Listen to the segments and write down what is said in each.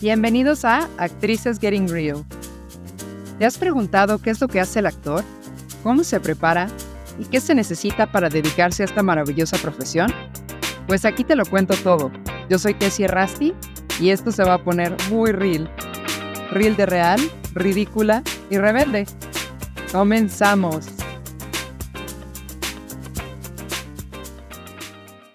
Bienvenidos a Actrices Getting Real. ¿Te has preguntado qué es lo que hace el actor? ¿Cómo se prepara? ¿Y qué se necesita para dedicarse a esta maravillosa profesión? Pues aquí te lo cuento todo. Yo soy Tessie Rasti y esto se va a poner muy real. Real de real, ridícula y rebelde. Comenzamos.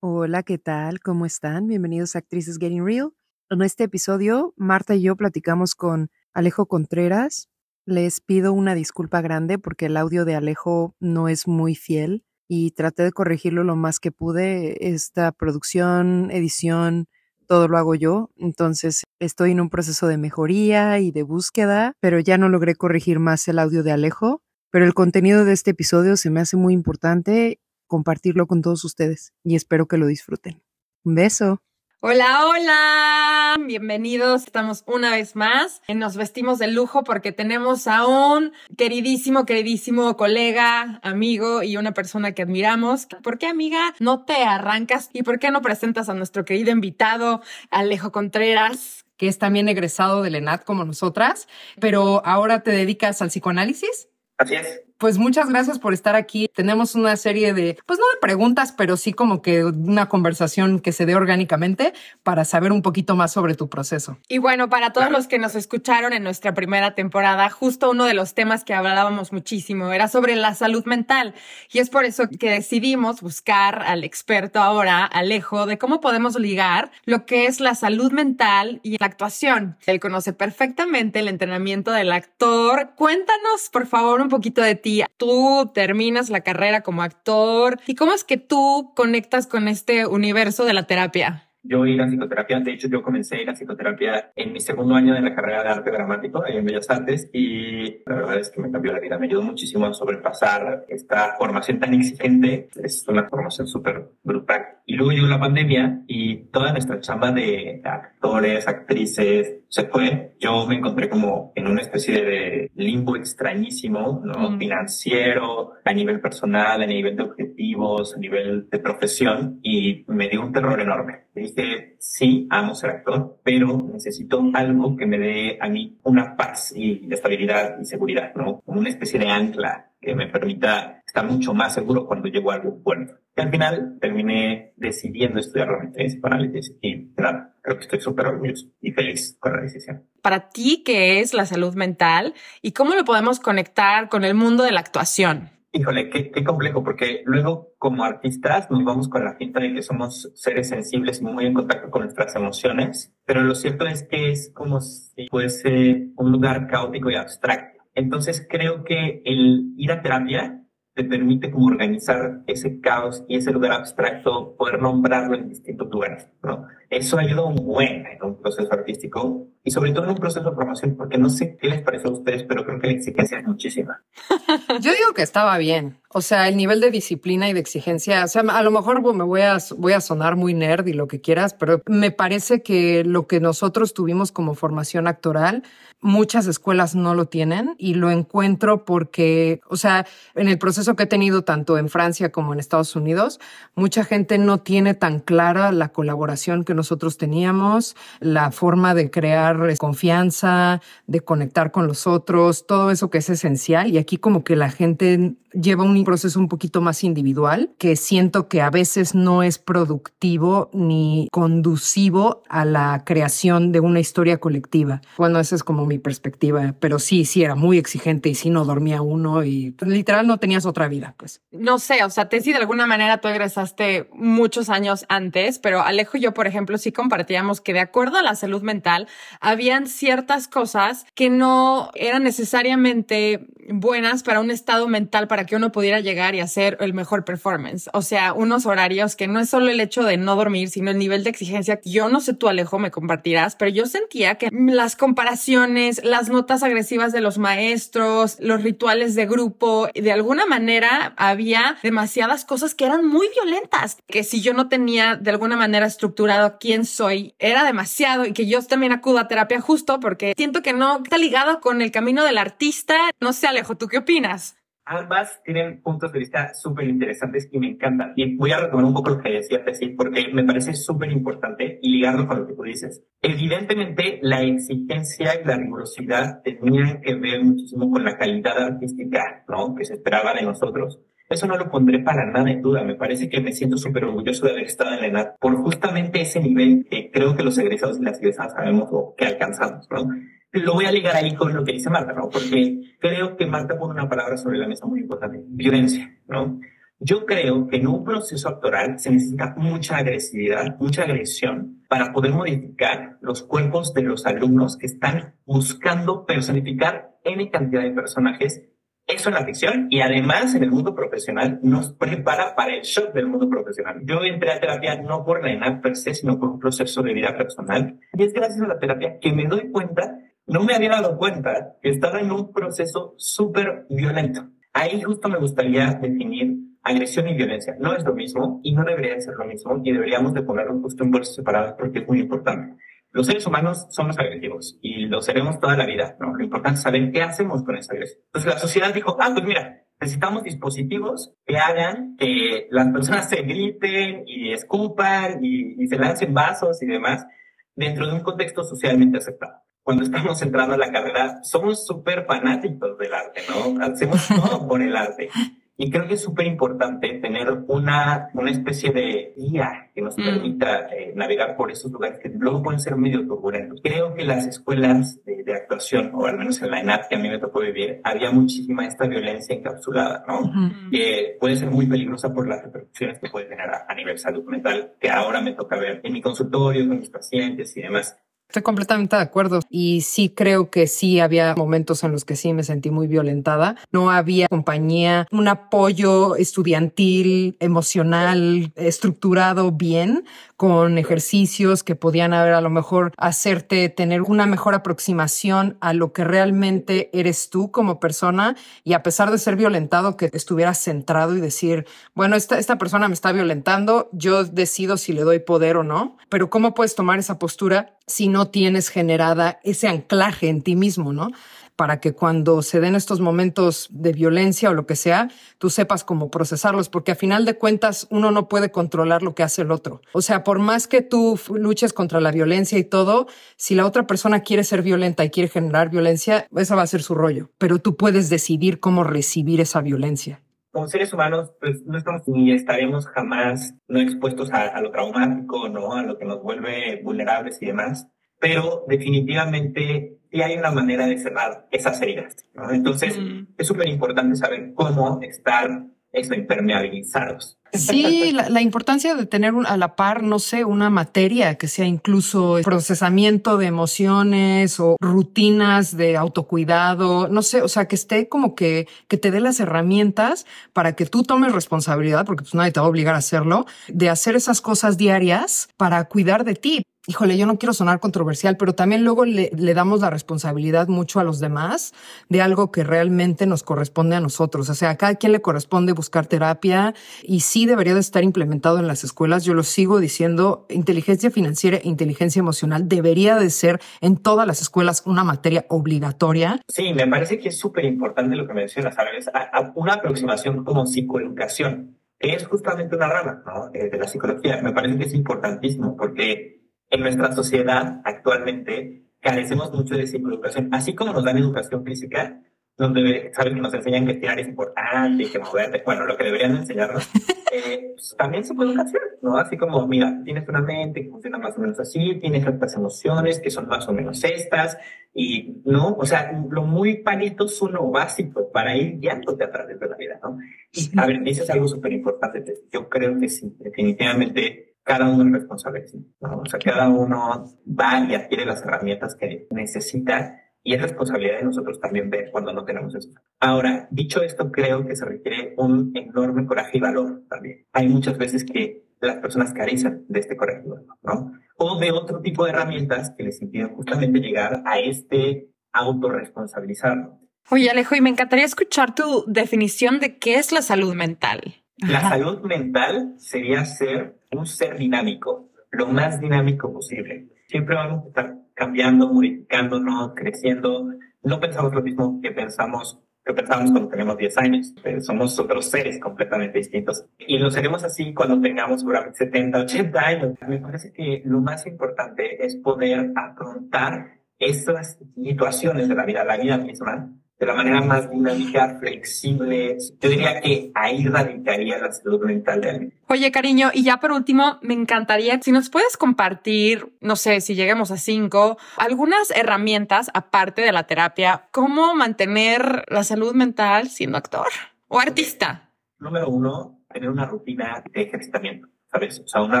Hola, ¿qué tal? ¿Cómo están? Bienvenidos a Actrices Getting Real. En este episodio, Marta y yo platicamos con Alejo Contreras. Les pido una disculpa grande porque el audio de Alejo no es muy fiel y traté de corregirlo lo más que pude. Esta producción, edición, todo lo hago yo. Entonces estoy en un proceso de mejoría y de búsqueda, pero ya no logré corregir más el audio de Alejo. Pero el contenido de este episodio se me hace muy importante compartirlo con todos ustedes y espero que lo disfruten. Un beso. Hola, hola, bienvenidos. Estamos una vez más. Nos vestimos de lujo porque tenemos a un queridísimo, queridísimo colega, amigo y una persona que admiramos. ¿Por qué, amiga, no te arrancas y por qué no presentas a nuestro querido invitado, Alejo Contreras? Que es también egresado del ENAT como nosotras, pero ahora te dedicas al psicoanálisis. Así es. Pues muchas gracias por estar aquí. Tenemos una serie de, pues no de preguntas, pero sí como que una conversación que se dé orgánicamente para saber un poquito más sobre tu proceso. Y bueno, para todos los que nos escucharon en nuestra primera temporada, justo uno de los temas que hablábamos muchísimo era sobre la salud mental. Y es por eso que decidimos buscar al experto ahora, Alejo, de cómo podemos ligar lo que es la salud mental y la actuación. Él conoce perfectamente el entrenamiento del actor. Cuéntanos, por favor, un poquito de ti Tú terminas la carrera como actor y cómo es que tú conectas con este universo de la terapia yo ir a psicoterapia. De hecho, yo comencé a ir a psicoterapia en mi segundo año de la carrera de arte dramático en Bellas Artes y la verdad es que me cambió la vida. Me ayudó muchísimo a sobrepasar esta formación tan exigente. Es una formación súper brutal. Y luego llegó la pandemia y toda nuestra chamba de actores, actrices, se fue. Yo me encontré como en una especie de limbo extrañísimo, ¿no? Mm. Financiero, a nivel personal, a nivel de objetivos, a nivel de profesión y me dio un terror enorme dije, sí, amo ser actor, pero necesito algo que me dé a mí una paz y estabilidad y seguridad, ¿no? Como una especie de ancla que me permita estar mucho más seguro cuando llego a algo bueno. Y al final terminé decidiendo estudiar realmente psicoanálisis y nada, creo que estoy súper orgulloso y feliz con la decisión. Para ti, ¿qué es la salud mental y cómo lo podemos conectar con el mundo de la actuación? Híjole, qué, qué, complejo, porque luego como artistas nos vamos con la pinta de que somos seres sensibles muy en contacto con nuestras emociones, pero lo cierto es que es como si fuese un lugar caótico y abstracto. Entonces creo que el ir a terapia te permite como organizar ese caos y ese lugar abstracto, poder nombrarlo en distintos lugares, ¿no? Eso ayuda un buen en un proceso artístico y sobre todo en un proceso de formación, porque no sé qué les parece a ustedes, pero creo que la exigencia es muchísima. Yo digo que estaba bien. O sea, el nivel de disciplina y de exigencia, o sea, a lo mejor me voy a, voy a sonar muy nerd y lo que quieras, pero me parece que lo que nosotros tuvimos como formación actoral, muchas escuelas no lo tienen y lo encuentro porque, o sea, en el proceso que he tenido tanto en Francia como en Estados Unidos, mucha gente no tiene tan clara la colaboración que nosotros teníamos, la forma de crear confianza, de conectar con los otros, todo eso que es esencial. Y aquí como que la gente lleva un proceso un poquito más individual, que siento que a veces no es productivo ni conducivo a la creación de una historia colectiva. Bueno, esa es como mi perspectiva, pero sí, sí era muy exigente y sí no dormía uno y literal no tenías otra vida, pues. No sé, o sea, Tessy, de alguna manera tú egresaste muchos años antes, pero Alejo y yo, por ejemplo, sí compartíamos que de acuerdo a la salud mental, habían ciertas cosas que no eran necesariamente buenas para un estado mental para que uno pudiera llegar y hacer el mejor performance. O sea, unos horarios que no es solo el hecho de no dormir, sino el nivel de exigencia. Yo no sé tú, Alejo, me compartirás, pero yo sentía que las comparaciones, las notas agresivas de los maestros, los rituales de grupo, de alguna manera había demasiadas cosas que eran muy violentas, que si yo no tenía de alguna manera estructurado quién soy, era demasiado y que yo también acudo a terapia justo porque siento que no está ligado con el camino del artista. No sé, Alejo, ¿tú qué opinas? Ambas tienen puntos de vista súper interesantes y me encantan. Y voy a retomar un poco lo que decía porque me parece súper importante y ligarlo con lo que tú dices. Evidentemente, la exigencia y la rigurosidad tenían que ver muchísimo con la calidad artística, ¿no? Que se esperaba de nosotros. Eso no lo pondré para nada en duda. Me parece que me siento súper orgulloso de haber estado en la ENAD por justamente ese nivel que creo que los egresados y las egresadas sabemos o que alcanzamos, ¿no? Lo voy a ligar ahí con lo que dice Marta, ¿no? Porque creo que Marta pone una palabra sobre la mesa muy importante, violencia, ¿no? Yo creo que en un proceso actoral se necesita mucha agresividad, mucha agresión para poder modificar los cuerpos de los alumnos que están buscando personificar N cantidad de personajes. Eso en la ficción y además en el mundo profesional nos prepara para el shock del mundo profesional. Yo entré a terapia no por la ENAD per se, sino por un proceso de vida personal. Y es gracias a la terapia que me doy cuenta no me había dado cuenta que estaba en un proceso súper violento. Ahí justo me gustaría definir agresión y violencia. No es lo mismo y no debería ser lo mismo y deberíamos de ponerlo justo en bolsas separadas porque es muy importante. Los seres humanos somos agresivos y lo seremos toda la vida, ¿no? Lo importante es saber qué hacemos con esa agresión. Entonces la sociedad dijo, ah, pues mira, necesitamos dispositivos que hagan que las personas se griten y escupan y, y se lancen vasos y demás dentro de un contexto socialmente aceptado cuando estamos entrando a la carrera, somos súper fanáticos del arte, ¿no? Hacemos todo por el arte. Y creo que es súper importante tener una, una especie de guía que nos mm. permita eh, navegar por esos lugares que luego pueden ser medio turbulentos. Creo que las escuelas de, de, actuación, o al menos en la ENAP que a mí me tocó vivir, había muchísima esta violencia encapsulada, ¿no? Que puede ser muy peligrosa por las repercusiones que puede tener a, a nivel salud mental, que ahora me toca ver en mi consultorio, con mis pacientes y demás. Estoy completamente de acuerdo y sí creo que sí había momentos en los que sí me sentí muy violentada. No había compañía, un apoyo estudiantil, emocional, estructurado bien, con ejercicios que podían haber a lo mejor hacerte tener una mejor aproximación a lo que realmente eres tú como persona y a pesar de ser violentado que estuvieras centrado y decir, bueno, esta, esta persona me está violentando, yo decido si le doy poder o no, pero ¿cómo puedes tomar esa postura si no tienes generada ese anclaje en ti mismo, ¿no? Para que cuando se den estos momentos de violencia o lo que sea, tú sepas cómo procesarlos, porque a final de cuentas uno no puede controlar lo que hace el otro. O sea, por más que tú luches contra la violencia y todo, si la otra persona quiere ser violenta y quiere generar violencia, esa va a ser su rollo, pero tú puedes decidir cómo recibir esa violencia como seres humanos, pues no estamos ni estaremos jamás no expuestos a, lo traumático, ¿no? A lo que nos vuelve vulnerables y demás. Pero definitivamente sí hay una manera de cerrar esas heridas, ¿no? Entonces, mm. es súper importante saber cómo estar eso, impermeabilizados. Sí, la, importancia de tener a la par, no sé, una materia que sea incluso procesamiento de emociones o rutinas de autocuidado, no sé, o sea, que esté como que, que te dé las herramientas para que tú tomes responsabilidad, porque pues nadie te va a obligar a hacerlo, de hacer esas cosas diarias para cuidar de ti híjole, yo no quiero sonar controversial, pero también luego le, damos la responsabilidad mucho a los demás de algo que realmente nos corresponde a nosotros. O sea, a cada quien le corresponde buscar terapia y sí debería de estar implementado en las escuelas. Yo lo sigo diciendo, inteligencia financiera e inteligencia emocional debería de ser en todas las escuelas una materia obligatoria. Sí, me parece que es súper importante lo que mencionas, ¿sabes? A, una aproximación como psicoeducación, es justamente una rama ¿no? De la psicología. Me parece que es importantísimo porque en nuestra sociedad actualmente carecemos mucho de psicoeducación, así como nos dan educación física, donde saben que nos enseñan que estirar es importante y que moverte, bueno, lo que deberían enseñarnos, eh, pues, también se puede hacer, ¿no? Así como, mira, tienes una mente que funciona más o menos así, tienes estas emociones que son más o menos estas, y, ¿no? O sea, lo muy panito es uno básico para ir guiándote a través de la vida, ¿no? Y, a ver, dices algo súper importante, yo creo que sí, definitivamente cada uno es responsable, ¿no? O sea, cada uno va y adquiere las herramientas que necesita y es responsabilidad de nosotros también ver cuando no tenemos eso. Ahora, dicho esto, creo que se requiere un enorme coraje y valor también. Hay muchas veces que las personas carecen de este coraje y valor, ¿no? O de otro tipo de herramientas que les impiden justamente llegar a este autorresponsabilizarlo. Oye, Alejo, y me encantaría escuchar tu definición de qué es la salud mental. La salud mental sería ser un ser dinámico, lo más dinámico posible. Siempre vamos a estar cambiando, modificándonos, creciendo. No pensamos lo mismo que pensamos que pensamos cuando tenemos 10 años. somos otros seres completamente distintos. Y lo seremos así cuando tengamos seguramente 70, 80 años. Me parece que lo más importante es poder afrontar estas situaciones de la vida, la vida misma, de la manera más dinámica, flexible. Yo diría que ahí radicaría la salud mental de alguien. Oye, cariño, y ya por último, me encantaría si nos puedes compartir, no sé, si lleguemos a cinco, algunas herramientas aparte de la terapia, cómo mantener la salud mental siendo actor o artista. Número uno, tener una rutina de ejercitamiento. ¿Sabes? O sea, una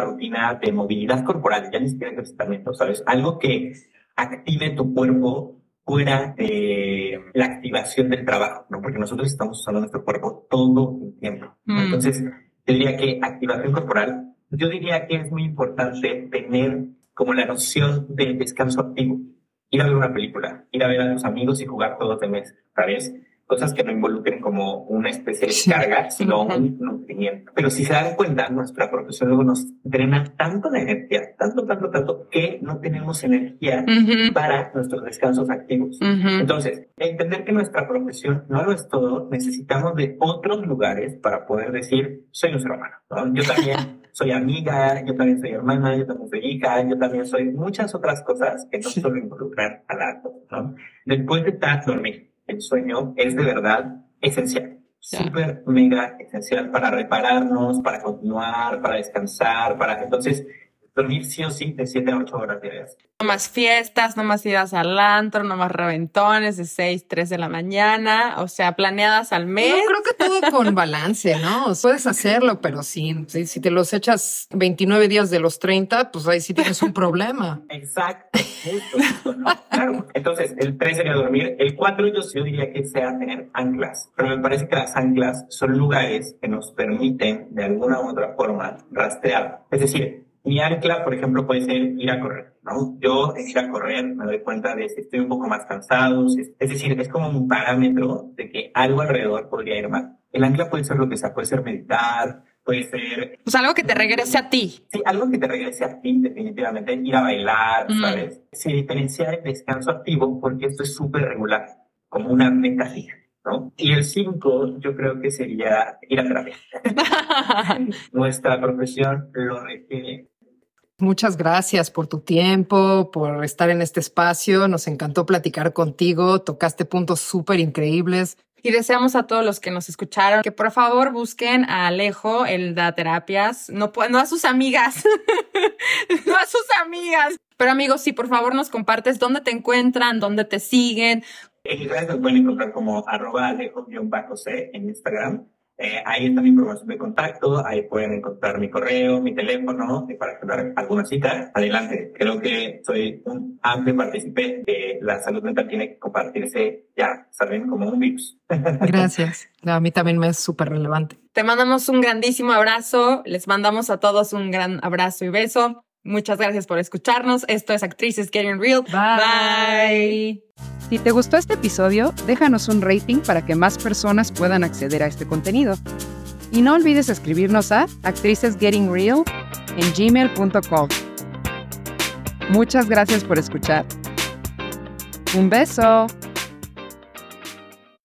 rutina de movilidad corporal, ya ni siquiera ejercitamiento, ¿sabes? Algo que active tu cuerpo fuera de la activación del trabajo, ¿no? Porque nosotros estamos usando nuestro cuerpo todo el tiempo. Mm. Entonces, yo diría que activación corporal, yo diría que es muy importante tener como la noción del descanso activo. Ir a ver una película, ir a ver a tus amigos y jugar todos de mes, ¿sabes? Cosas que no involucren como una especie de carga, sino un nutrimiento. Pero si se dan cuenta, nuestra profesión luego nos drena tanto de energía, tanto, tanto, tanto, que no tenemos energía para nuestros descansos activos. Entonces, entender que nuestra profesión no lo es todo, necesitamos de otros lugares para poder decir, soy un ser humano. Yo también soy amiga, yo también soy hermana, yo también soy hija, yo también soy muchas otras cosas que no solo involucran a la ¿no? Después de tanto dormir, el sueño es de verdad esencial. Súper, mega esencial para repararnos, para continuar, para descansar, para... Entonces, dormir sí o sí de 7 a 8 horas diarias. No más fiestas, no más idas al antro, no más reventones de 6, 3 de la mañana, o sea, planeadas al mes. Yo creo que todo con balance, ¿no? Puedes hacerlo, pero sí, si te los echas 29 días de los 30, pues ahí sí tienes un problema. Exacto, Claro. Entonces, el 3 sería dormir. El 4 yo, yo diría que sea tener anclas, pero me parece que las anclas son lugares que nos permiten de alguna u otra forma rastrear. Es decir, mi ancla, por ejemplo, puede ser ir a correr, ¿no? Yo en ir a correr me doy cuenta de si estoy un poco más cansado, es decir, es como un parámetro de que algo alrededor podría ir mal. El ancla puede ser lo que sea, puede ser meditar, puede ser... Pues algo que te regrese a ti. Sí, algo que te regrese a ti, definitivamente, ir a bailar, mm. ¿sabes? Se diferencia el descanso activo porque esto es súper regular, como una meta fija. ¿no? Y el cinco, yo creo que sería ir a terapia. Nuestra profesión lo requiere Muchas gracias por tu tiempo, por estar en este espacio. Nos encantó platicar contigo. Tocaste puntos súper increíbles. Y deseamos a todos los que nos escucharon que por favor busquen a Alejo, el da terapias, no, no a sus amigas, no a sus amigas. Pero amigos, sí, por favor nos compartes dónde te encuentran, dónde te siguen. En redes nos pueden encontrar como arroba alejo-c en Instagram eh, ahí está mi información de contacto, ahí pueden encontrar mi correo, mi teléfono, para dar alguna cita. Adelante, creo que soy un amplio partícipe de la salud mental, tiene que compartirse ya, saben, como un virus. Gracias. a mí también me es súper relevante. Te mandamos un grandísimo abrazo, les mandamos a todos un gran abrazo y beso. Muchas gracias por escucharnos. Esto es Actrices Getting Real. Bye. Si te gustó este episodio, déjanos un rating para que más personas puedan acceder a este contenido. Y no olvides escribirnos a actricesgettingreal en gmail.com. Muchas gracias por escuchar. Un beso.